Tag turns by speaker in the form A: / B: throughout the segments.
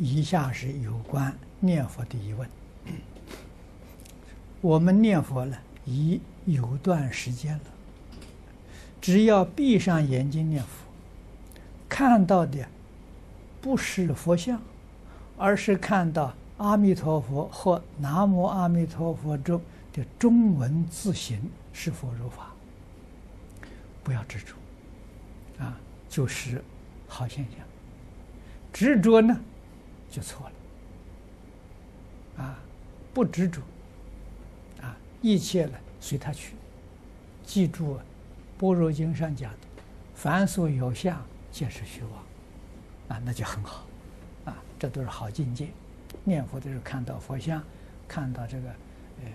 A: 以下是有关念佛的疑问。我们念佛呢已有段时间了，只要闭上眼睛念佛，看到的不是佛像，而是看到阿弥陀佛或南无阿弥陀佛中的中文字形，是否如法？不要执着，啊，就是好现象。执着呢，就错了。啊，不执着，啊，一切呢随他去。记住，《般若经》上讲的，凡所有相，皆是虚妄。啊，那就很好。啊，这都是好境界。念佛的时候看到佛像，看到这个呃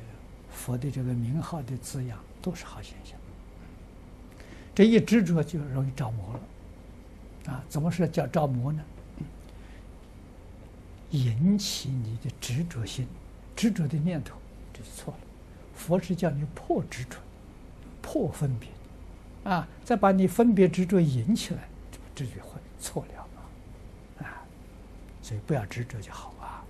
A: 佛的这个名号的字样，都是好现象。这一执着就容易着魔了。啊，怎么说叫着魔呢？引起你的执着心，执着的念头，这是错了。佛是叫你破执着，破分别，啊，再把你分别执着引起来，这就会错了啊。所以不要执着就好啊。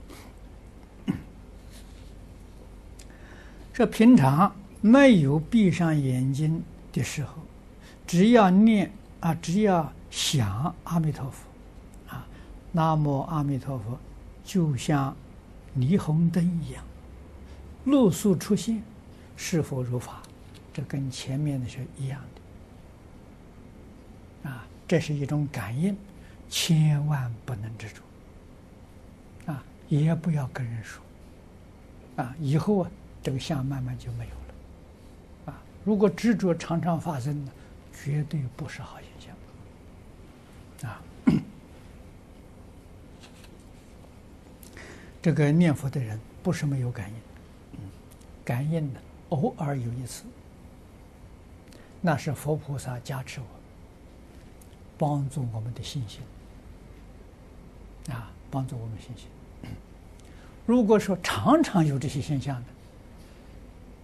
A: 这平常没有闭上眼睛的时候，只要念啊，只要想阿弥陀佛，啊，南无阿弥陀佛。就像霓虹灯一样，露宿出现，是否如法？这跟前面的是一样的。啊，这是一种感应，千万不能执着。啊，也不要跟人说。啊，以后啊，这个相慢慢就没有了。啊，如果执着常常发生呢，绝对不是好现象。啊。这个念佛的人不是没有感应，感应的偶尔有一次，那是佛菩萨加持我，帮助我们的信心，啊，帮助我们信心。如果说常常有这些现象的，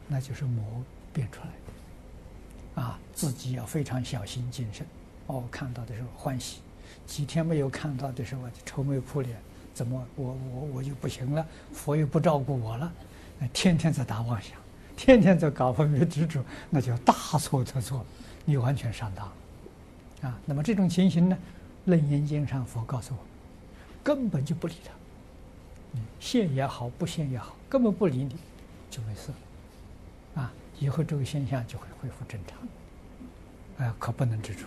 A: 那就是魔变出来的，啊，自己要非常小心谨慎。哦，看到的时候欢喜，几天没有看到的时候就愁眉苦脸。怎么我我我就不行了？佛又不照顾我了，天天在打妄想，天天在搞分别执着，那就大错特错，你完全上当了啊！那么这种情形呢，《楞严经》上佛告诉我，根本就不理他，现也好，不现也好，根本不理你，就没事了啊！以后这个现象就会恢复正常，啊，可不能执着。